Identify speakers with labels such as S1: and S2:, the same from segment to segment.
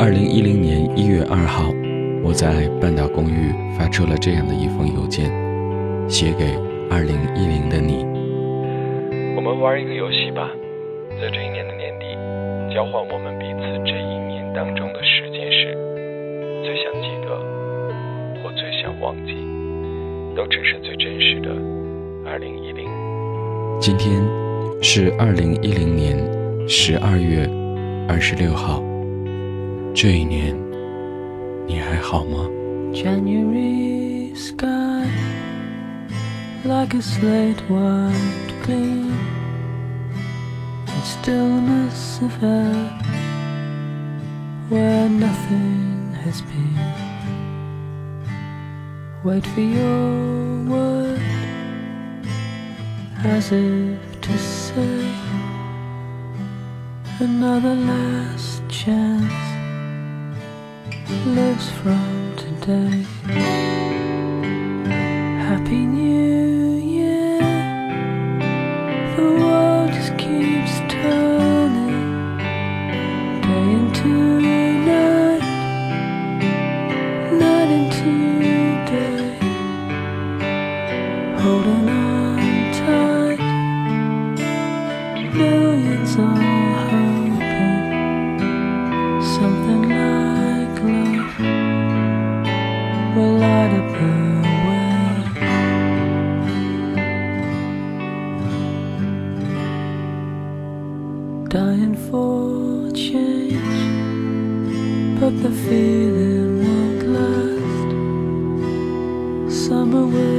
S1: 二零一零年一月二号，我在半岛公寓发出了这样的一封邮件，写给二零一零的你。
S2: 我们玩一个游戏吧，在这一年的年底，交换我们彼此这一年当中的十件事，最想记得或最想忘记，都只是最真实的二零一零。
S1: 今天是二零一零年十二月二十六号。这一年，你还好吗？
S3: January sky like a slate white gleam in stillness of air where nothing has been. Wait for your word as if to say another last chance lives from today. Happy New summer wind.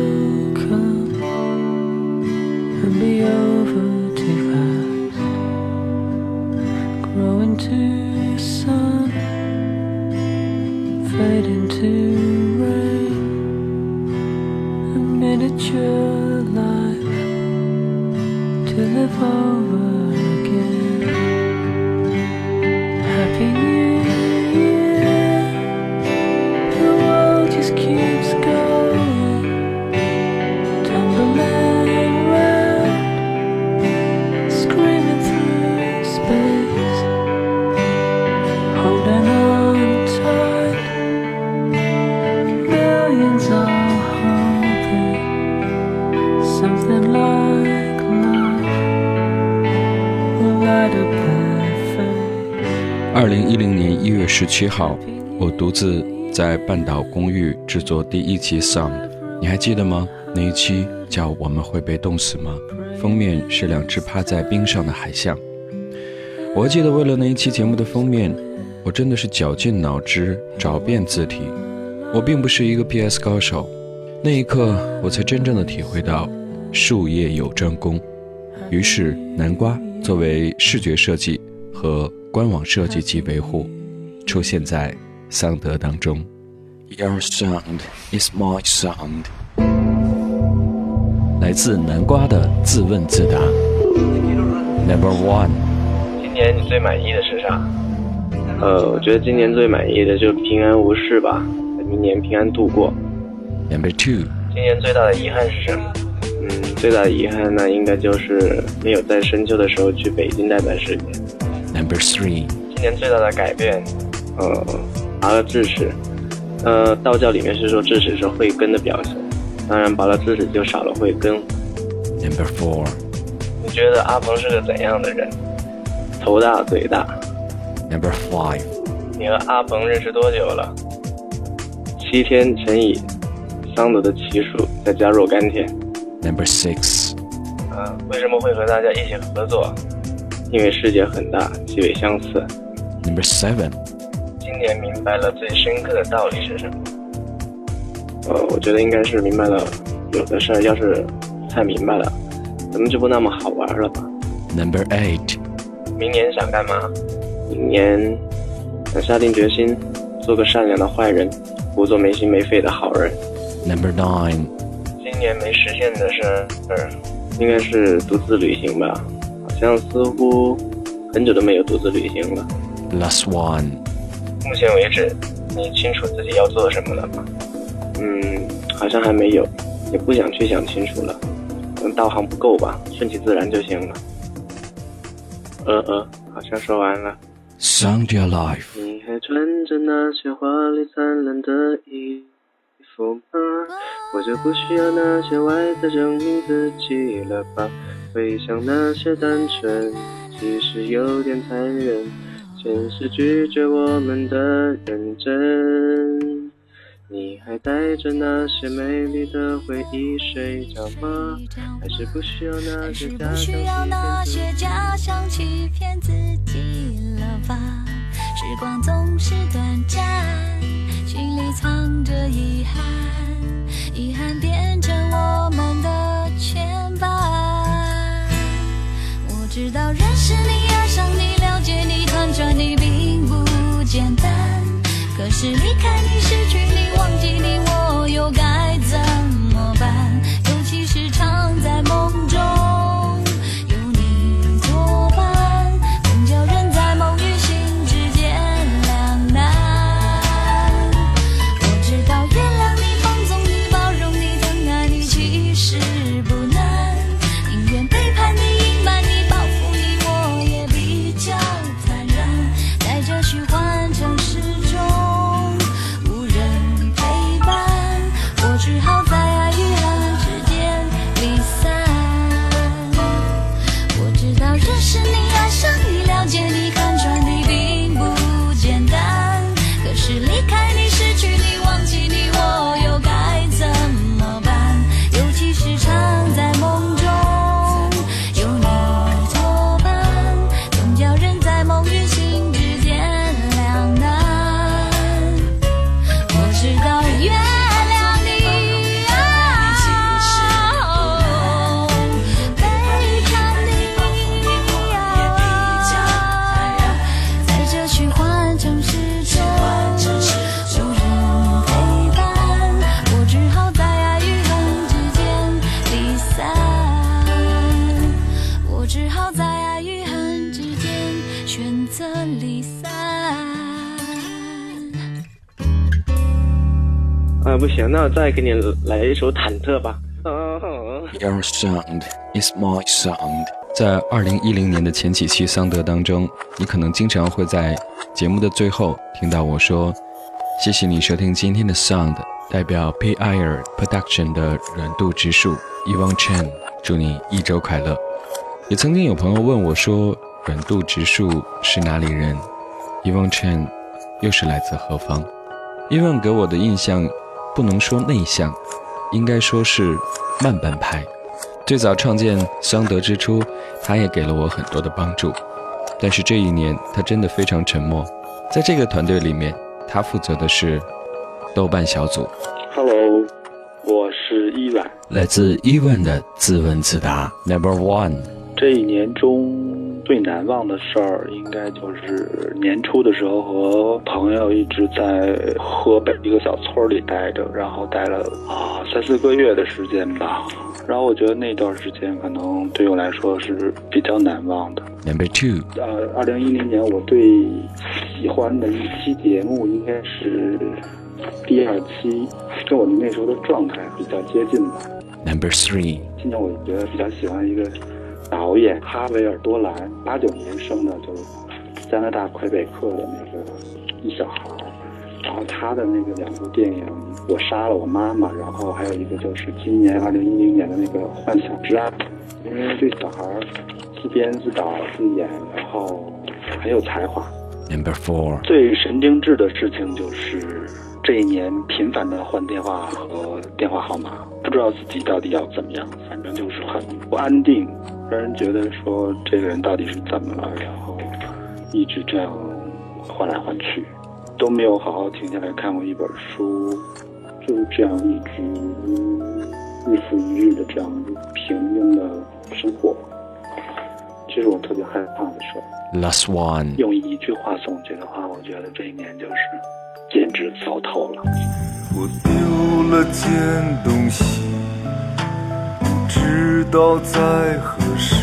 S1: 二零一零年一月十七号，我独自在半岛公寓制作第一期 Sound，你还记得吗？那一期叫《我们会被冻死吗》，封面是两只趴在冰上的海象。我还记得为了那一期节目的封面，我真的是绞尽脑汁找遍字体。我并不是一个 PS 高手，那一刻我才真正的体会到术业有专攻。于是南瓜作为视觉设计和官网设计及维护，出现在桑德当中。Your sound is my sound。来自南瓜的自问自答。Number one，
S2: 今年你最满意的是啥？呃，我觉得今年最满意的就平安无事吧，明年平安度过。
S1: Number two，
S2: 今年最大的遗憾是什么？嗯，最大的遗憾那，应该就是没有在深秋的时候去北京代办事件。
S1: Number three，
S2: 今年最大的改变，呃，拔了智齿。呃，道教里面是说智齿是慧根的表现，当然拔了智齿就少了慧根。
S1: Number four，
S2: 你觉得阿鹏是个怎样的人？头大嘴大。
S1: Number five，
S2: 你和阿鹏认识多久了？七天乘以桑德的奇数，再加若干天。
S1: Number six，
S2: 啊，为什么会和大家一起合作？因为世界很大，极为相似。
S1: Number seven，
S2: 今年明白了最深刻的道理是什么？呃，我觉得应该是明白了，有的事儿要是太明白了，咱们就不那么好玩了吧。
S1: Number eight，
S2: 明年想干嘛？明年想下定决心，做个善良的坏人，不做没心没肺的好人。
S1: Number nine，
S2: 今年没实现的事儿，应该是独自旅行吧？好像似乎很久都没有独自旅行了。
S1: Last one，
S2: 目前为止，你清楚自己要做什么了吗？嗯，好像还没有，也不想去想清楚了。道行不够吧，顺其自然就行了。呃呃，好像说完了。
S1: Sound Your Life。
S2: 你还穿
S4: 着那些华丽灿烂的衣服吗？我就不需要那些外在证明自己了吧？回想那些单纯，其实有点残忍。现实拒绝我们的认真。你还带着那些美丽的回忆睡觉吗？还是不需要那些假
S5: 不需要那些假象欺骗自己了吧？时光总是短暂，心里藏着遗憾，遗憾变成是离开你、失去你、啊，
S4: 不行，那我再给你来一首忐忑吧。
S1: Your sound is my sound。在二零一零年的前几期桑德当中，你可能经常会在节目的最后听到我说：“谢谢你收听今天的 Sound，代表 P Air Production 的软度植树 Evan Chen，祝你一周快乐。”也曾经有朋友问我说：“软度植树是哪里人？”Evan Chen 又是来自何方？Evan 给我的印象不能说内向，应该说是慢半拍。最早创建桑德之初，他也给了我很多的帮助。但是这一年，他真的非常沉默。在这个团队里面，他负责的是豆瓣小组。
S6: Hello，我是伊万。
S1: 来自 Evan 的自问自答 Number One。
S6: 这一年中最难忘的事儿，应该就是年初的时候和朋友一直在河北一个小村里待着，然后待了啊三四个月的时间吧。然后我觉得那段时间可能对我来说是比较难忘的。
S1: Number Two。
S6: 呃，二零一零年我最喜欢的一期节目应该是第二期，跟我那时候的状态比较接近吧。
S1: Number Three。
S6: 今年我觉得比较喜欢一个导演哈维尔多兰，八九年生的，就是加拿大魁北克的那个一小孩儿。然后他的那个两部电影《我杀了我妈妈》，然后还有一个就是今年二零一零年的那个《幻想之爱》，因为这小孩儿自编自导自演，然后很有才华。
S1: Number Four。
S6: 最神经质的事情就是这一年频繁的换电话和电话号码，不知道自己到底要怎么样，反正就是很不安定，让人觉得说这个人到底是怎么了，然后一直这样换来换去，都没有好好停下来看过一本书，就是这样一直日复一日的这样平庸的生活，这是我特别害怕的事儿。
S1: Last One。
S6: 用一句话总结的话，我觉得这一年就是简直糟透了。
S7: 我丢了件东西，不知道在何时，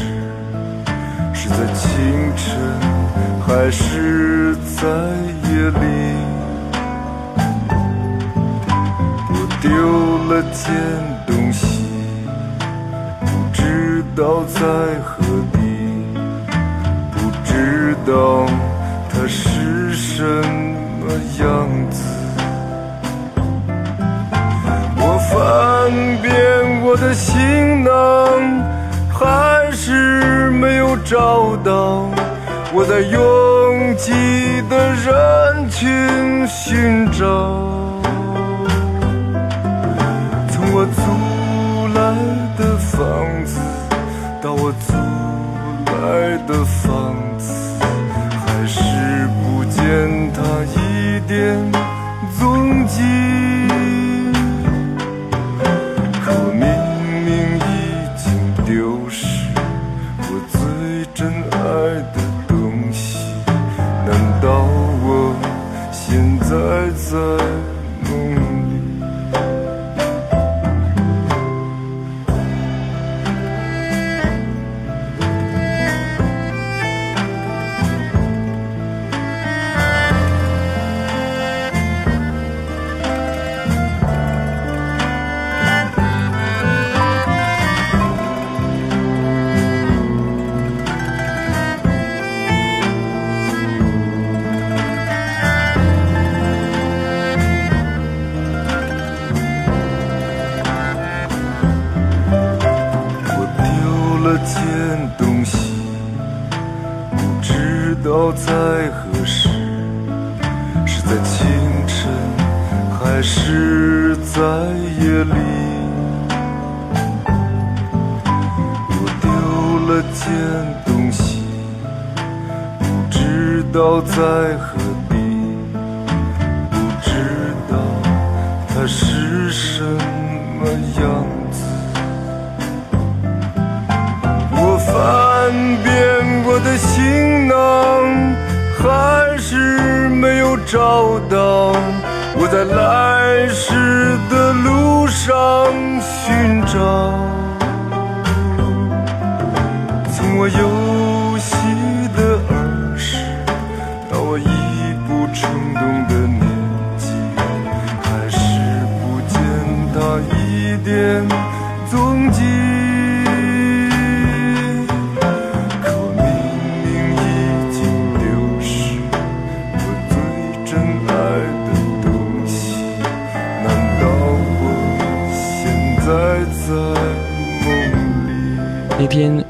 S7: 是在清晨还是在夜里？我丢了件东西，不知道在何地，不知道在拥挤的人群寻找， 줘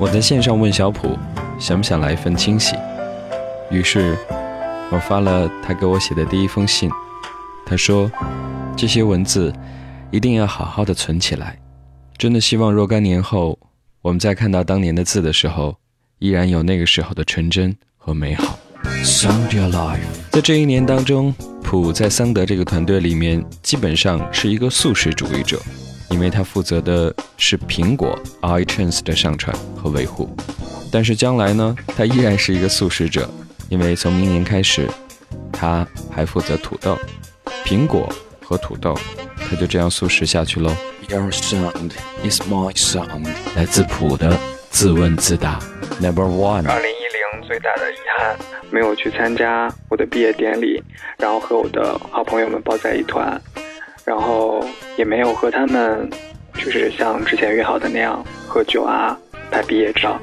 S7: 我在
S1: 线上问小普，想不想来一份惊喜？于是，我发了他给我写的第一封信。他说，这些文字一定要好好的存起来。真的希望若干年后，我们再看到当年的字的时候，依然有那个时候的纯真和美好。Sound Your Life，在这一年当中，普在桑德这个团队里面基本上是一个素食主义者，因为他负责的是苹果 iTunes 的上传和维护。但是将来呢，他依然是一个素食者，因为从明年开始，他还负责土豆、苹果和土豆，他就这样素食下去喽。Your sound is my sound，来自普的自问自答。Number one，
S8: 二零一零最大的遗憾，没有去参加我的毕业典礼，然后和我的好朋友们抱在一团，然后也没有和他们，就是像之前约好的那样喝酒啊、拍毕业照。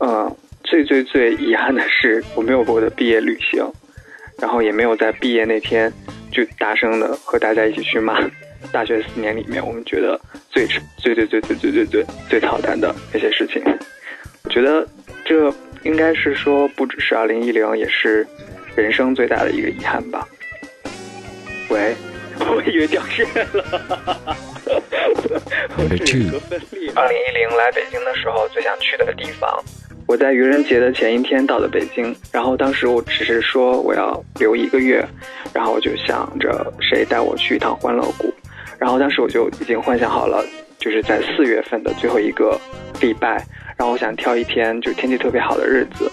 S8: 嗯，最最最遗憾的是，我没有过我的毕业旅行，然后也没有在毕业那天就大声的和大家一起去骂大学四年里面我们觉得最最最最最最最最最操蛋的那些事情。我觉得这应该是说，不只是二零一零，也是人生最大的一个遗憾吧。喂，我以为掉线了。
S1: Number two
S8: 二零一零来北京的时候，最想去的地方，我在愚人节的前一天到的北京，然后当时我只是说我要留一个月，然后我就想着谁带我去一趟欢乐谷，然后当时我就已经幻想好了，就是在四月份的最后一个礼拜，然后我想挑一天就天气特别好的日子，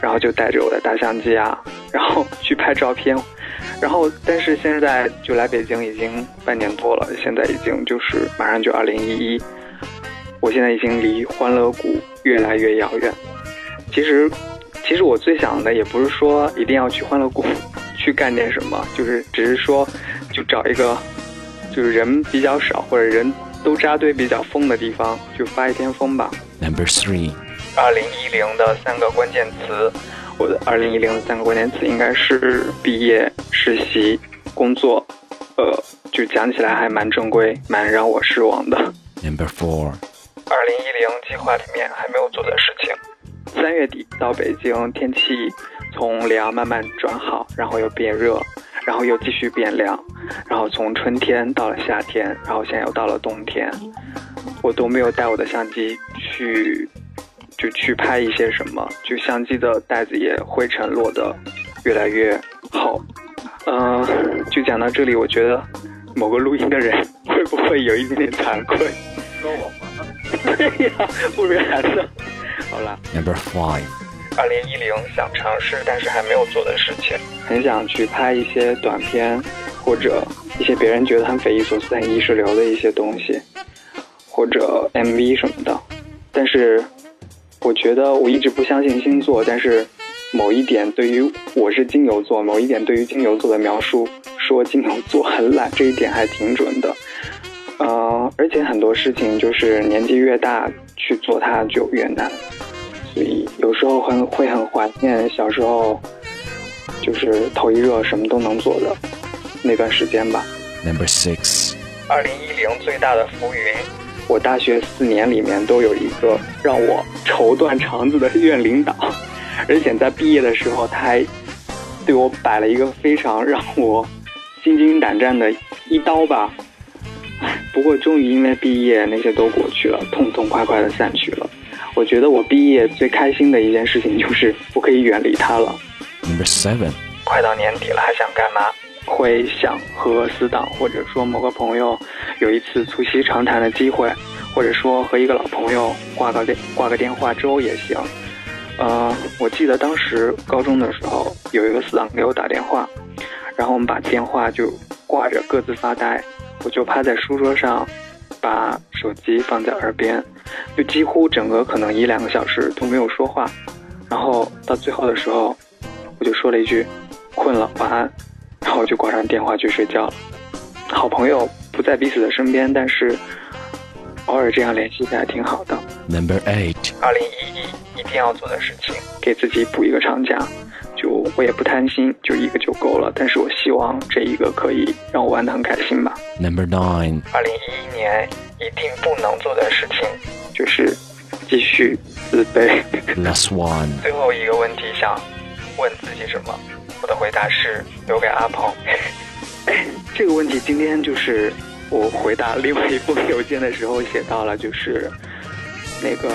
S8: 然后就带着我的大相机啊，然后去拍照片。然后，但是现在就来北京已经半年多了，现在已经就是马上就二零一一，我现在已经离欢乐谷越来越遥远。其实，其实我最想的也不是说一定要去欢乐谷 去干点什么，就是只是说就找一个就是人比较少或者人都扎堆比较疯的地方，就发一天疯吧。
S1: Number three，
S8: 二零一零的三个关键词，我的二零一零的三个关键词应该是毕业、实习、工作，呃，就讲起来还蛮正规，蛮让我失望的。
S1: Number four.
S8: 二零一零计划里面还没有做的事情。三月底到北京，天气从凉慢慢转好，然后又变热，然后又继续变凉，然后从春天到了夏天，然后现在又到了冬天，我都没有带我的相机去，就去拍一些什么，就相机的袋子也灰尘落得越来越厚。嗯、就讲到这里，我觉得某个录音的人会不会有一点点惭愧？对呀，不然呢？好啦
S1: ，Number five.
S8: 二零一零想尝试但是还没有做的事情，很想去拍一些短片，或者一些别人觉得很匪夷所思、很意识流的一些东西，或者 MV 什么的。但是我觉得我一直不相信星座，但是某一点对于我是金牛座，某一点对于金牛座的描述说金牛座很懒，这一点还挺准的。呃，而且很多事情就是年纪越大去做它就越难，所以有时候很会很怀念小时候，就是头一热什么都能做的那段时间吧。
S1: Number six.
S8: 二零一零最大的浮云，我大学四年里面都有一个让我愁断肠子的院领导，而且在毕业的时候，他还对我摆了一个非常让我心惊胆战的一刀吧。不过终于因为毕业，那些都过去了，痛痛快快的散去了。我觉得我毕业最开心的一件事情就是我可以远离他了。
S1: Number seven.
S8: 快到年底了，还想干嘛？会想和死党或者说某个朋友有一次促膝长谈的机会，或者说和一个老朋友挂个电挂个电话粥也行。呃，我记得当时高中的时候有一个死党给我打电话，然后我们把电话就挂着各自发呆，我就趴在书桌上，把手机放在耳边，就几乎整个可能一两个小时都没有说话，然后到最后的时候，我就说了一句困了，晚安，后就挂上电话去睡觉了。好朋友不在彼此的身边，但是偶尔这样联系一下挺好的。
S1: Number eight.
S8: 二零一一一定要做的事情，给自己补一个长假。就我也不贪心，就一个就够了。但是我希望这一个可以让我玩的很开心吧。
S1: Number nine.
S8: 二零一一年一定不能做的事情，就是继续自卑。
S1: Last one.
S8: 最后一个问题想问自己什么？我的回答是留给阿鹏。这个问题今天就是我回答另外一封邮件的时候写到了，就是那个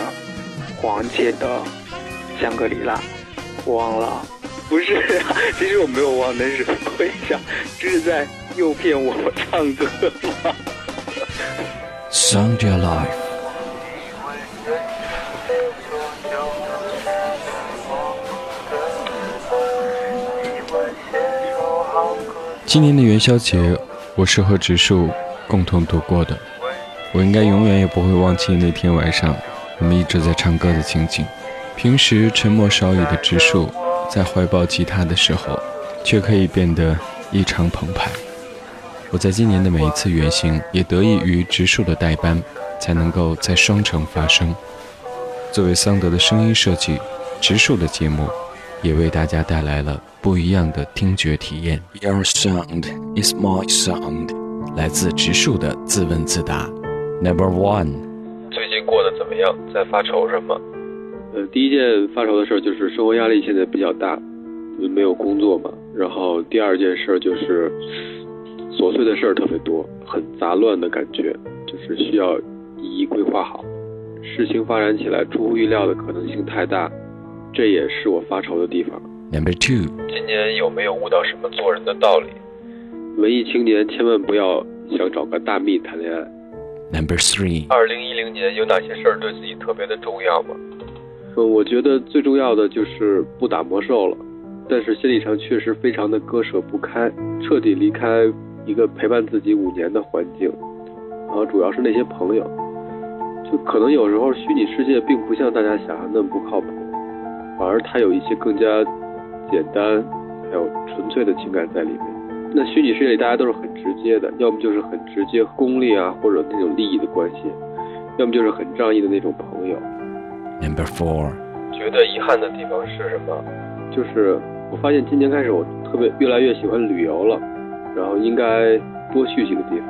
S8: 黄姐的香格里拉，我忘了。不是、啊，其实我没有忘，但是我想这是在诱骗我唱歌吗
S1: ？Sound your life. 今年的元宵节，我是和植树共同度过的。我应该永远也不会忘记那天晚上，我们一直在唱歌的情景。平时沉默少语的植树，在怀抱吉他的时候，却可以变得异常澎湃。我在今年的每一次远行，也得益于植树的代班，才能够在双城发声。作为桑德的声音设计，植树的节目也为大家带来了不一样的听觉体验。Your sound is my sound，来自植树的自问自答。Number one，
S2: 最近过得怎么样？在发愁什么？
S9: 呃，第一件发愁的事儿就是生活压力现在比较大，呃没有工作嘛。然后第二件事儿就是琐碎的事儿特别多，很杂乱的感觉，就是需要一一规划好。事情发展起来出乎意料的可能性太大，这也是我发愁的地方。
S1: Number two，
S2: 今年有没有悟到什么做人的道理？
S9: 文艺青年千万不要想找个大蜜谈恋爱。
S1: Number three，
S2: 二零一零年有哪些事儿对自己特别的重要吗？
S9: 嗯，我觉得最重要的就是不打魔兽了，但是心理上确实非常的割舍不开，彻底离开一个陪伴自己五年的环境，然后主要是那些朋友，就可能有时候虚拟世界并不像大家想象那么不靠谱，反而它有一些更加简单还有纯粹的情感在里面。那虚拟世界里大家都是很直接的，要么就是很直接功利啊，或者那种利益的关系，要么就是很仗义的那种朋友。
S1: Number four，
S2: 觉得遗憾的地方是什么？
S9: 就是我发现今年开始我特别越来越喜欢旅游了，然后应该多去几个地方。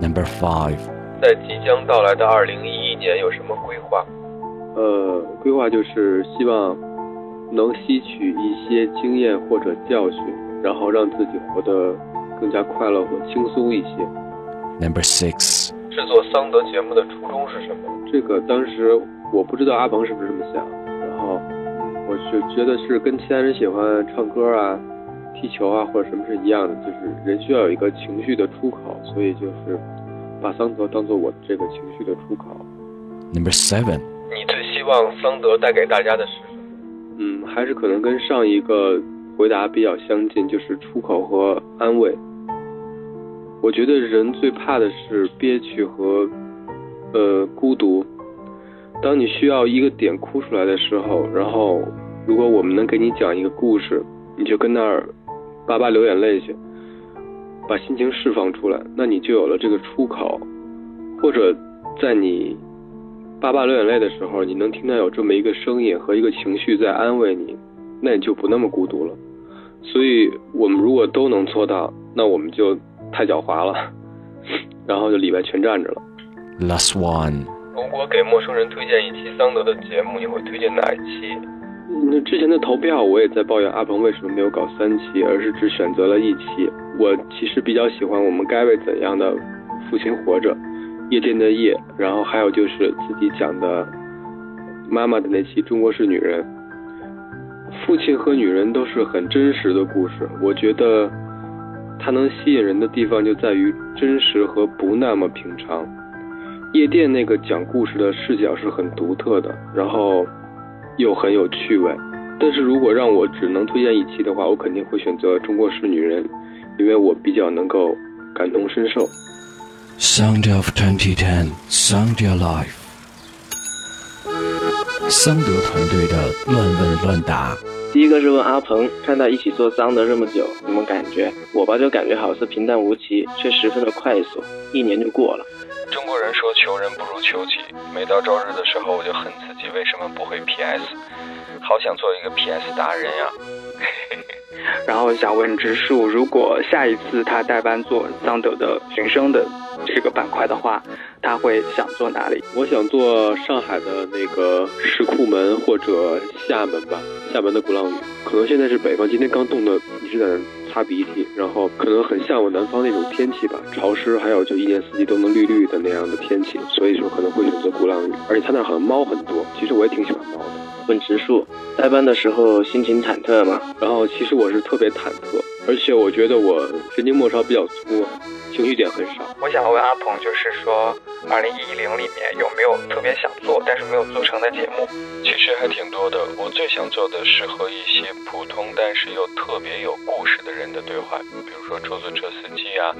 S1: Number five，
S9: 在即将到来的二零一一年有什么规划？呃，规划就是希望能吸取一些经验或者教训，然后让自己活得更加快乐和轻松一些。
S4: Number six，
S9: 制作桑德节目的初衷是什么？这个当时我不知道阿鹏是不是这么想，然后我就觉得是跟其他人喜欢唱歌啊、踢球啊或者什么是一样的，就是人需要有一个情绪的出口，所以就是把桑德当做我这个情绪的出口。
S4: Number seven，
S9: 希望桑德带给大家的是什么？嗯，还是可能跟上一个回答比较相近，就是出口和安慰。我觉得人最怕的是憋屈和呃孤独。当你需要一个点哭出来的时候，然后如果我们能给你讲一个故事，你就跟那儿叭叭流眼泪去，把心情释放出来，那你就有了这个出口。或者在你叭叭流眼泪的时候，你能听到有这么一个声音和一个情绪在安慰你，那你就不那么孤独了。所以，我们如果都能做到，那我们就太狡猾了，然后就里外全站着了。
S4: last one，
S9: 如果给陌生人推荐一期桑德的节目，你会推荐哪一期？那之前的投票，我也在抱怨阿鹏为什么没有搞三期，而是只选择了一期。我其实比较喜欢我们该为怎样的父亲活着，夜店的夜，然后还有就是自己讲的妈妈的那期《中国式女人》。父亲和女人都是很真实的故事，我觉得它能吸引人的地方就在于真实和不那么平常。夜店那个讲故事的视角是很独特的，然后又很有趣味。但是如果让我只能推荐一期的话，我肯定会选择《中国式女人》，因为我比较能够感同身受。
S4: Sound of 2010 Sound Your Life，桑德团队的乱问乱答。
S2: 第一个是问阿鹏，看他一起做桑德这么久，怎么感觉？我吧就感觉好似平淡无奇，却十分的快速，一年就过了。
S1: 中国人说求人不如求己，每到周日的时候我就恨自己为什么不会 PS，好想做一个 PS 达人呀。
S8: 然后想问植树，如果下一次他代班做桑德的寻声的这个板块的话，他会想做哪里？
S9: 我想做上海的那个石库门或者厦门吧，厦门的鼓浪屿。可能现在是北方，今天刚冻的一直在那擦鼻涕，然后可能很向往南方那种天气吧，潮湿，还有就一年四季都能绿绿的那样的天气，所以说可能会选择鼓浪屿。而且他那儿好像猫很多，其实我也挺喜欢猫的。
S2: 问植树，代班的时候心情忐忑吗？
S9: 然后其实我是特别忐忑，而且我觉得我神经末梢比较粗，情绪点很少。
S8: 我想问阿鹏，就是说，二零一零里面有没有特别想做但是没有做成的节目？
S1: 其实还挺多的，我最想做的是和一些普通但是又特别有故事的人的对话，比如说出租车司机啊，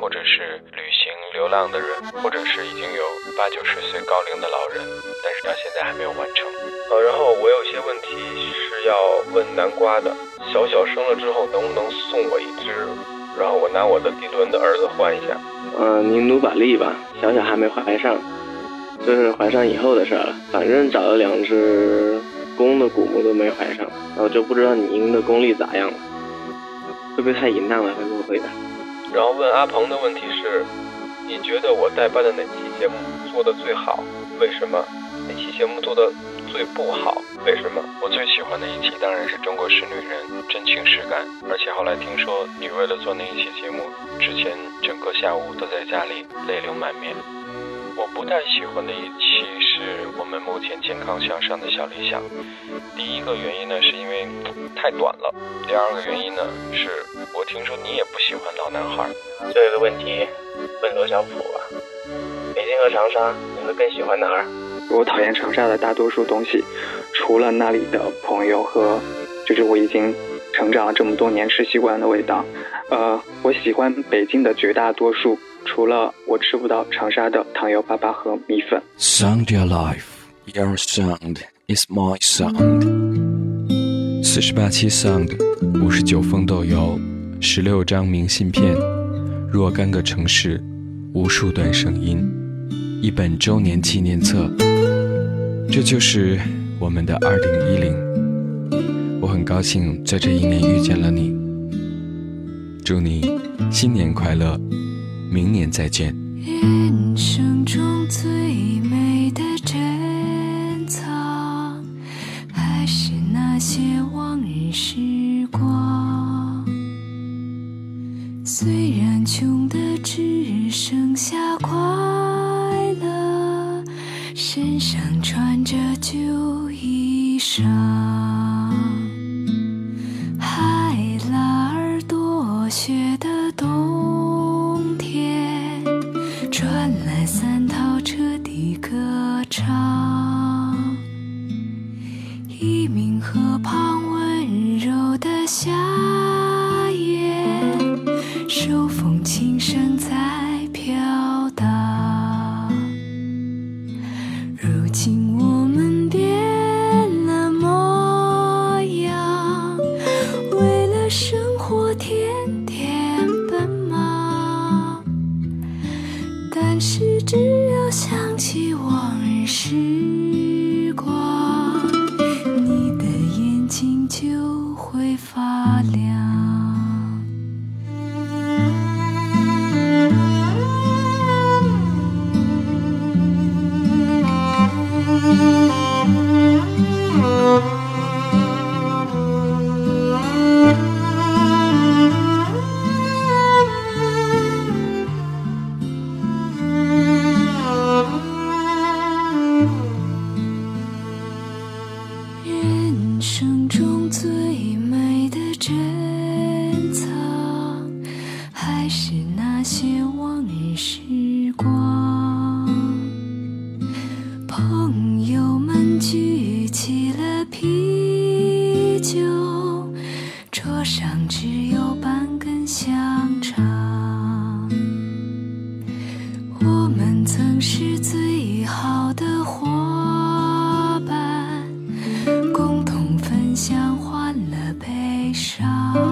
S1: 或者是旅行流浪的人，或者是已经有八九十岁高龄的老人，但是到现在还没有完成。
S9: 呃，然后我有些问题是要问南瓜的，小小生了之后能不能送我一只，然后我拿我的迪伦的儿子换一下。
S2: 嗯、您努把力吧，小小还没怀上，这是怀上以后的事儿了。反正找了两只公的古墓都没怀上，然后就不知道你赢的功力咋样了，会不会太淫荡了？会不会的？
S9: 然后问阿鹏的问题是，你觉得我代班的哪期节目做的最好？为什么？哪期节目做的最不好？为什么？
S1: 我最喜欢的一期当然是《中国式女人》，真情实感。而且后来听说你为了做那一期节目，之前整个下午都在家里泪流满面。我不太喜欢的一期是我们目前健康向上的小理想。第一个原因呢，是因为太短了；第二个原因呢，是我听说你也不喜欢老男孩。
S2: 最后一个问题，问罗小普吧。北京和长沙，你会更喜欢哪儿？
S8: 我讨厌长沙的大多数东西，除了那里的朋友和，就是我已经成长了这么多年吃习惯的味道。呃，我喜欢北京的绝大多数，除了我吃不到长沙的糖油粑粑和米粉。
S4: Sound Your Life, Your Sound is My Sound。四十八期 Sound，五十九封豆油，十六张明信片，若干个城市，无数段声音，一本周年纪念册。这就是我们的二零一零。我很高兴在这一年遇见了你。祝你新年快乐明年再见。
S5: 人生中最美的珍藏还是那些往日时光。虽然穷的只剩下光身上穿着旧衣裳海拉尔多雪少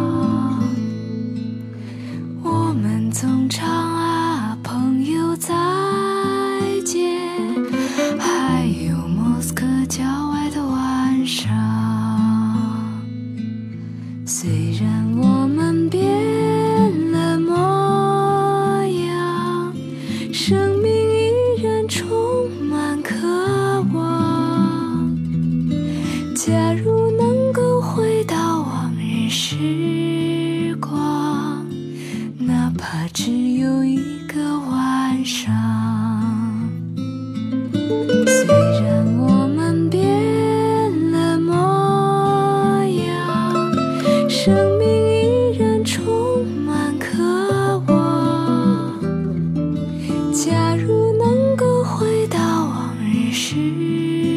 S5: you.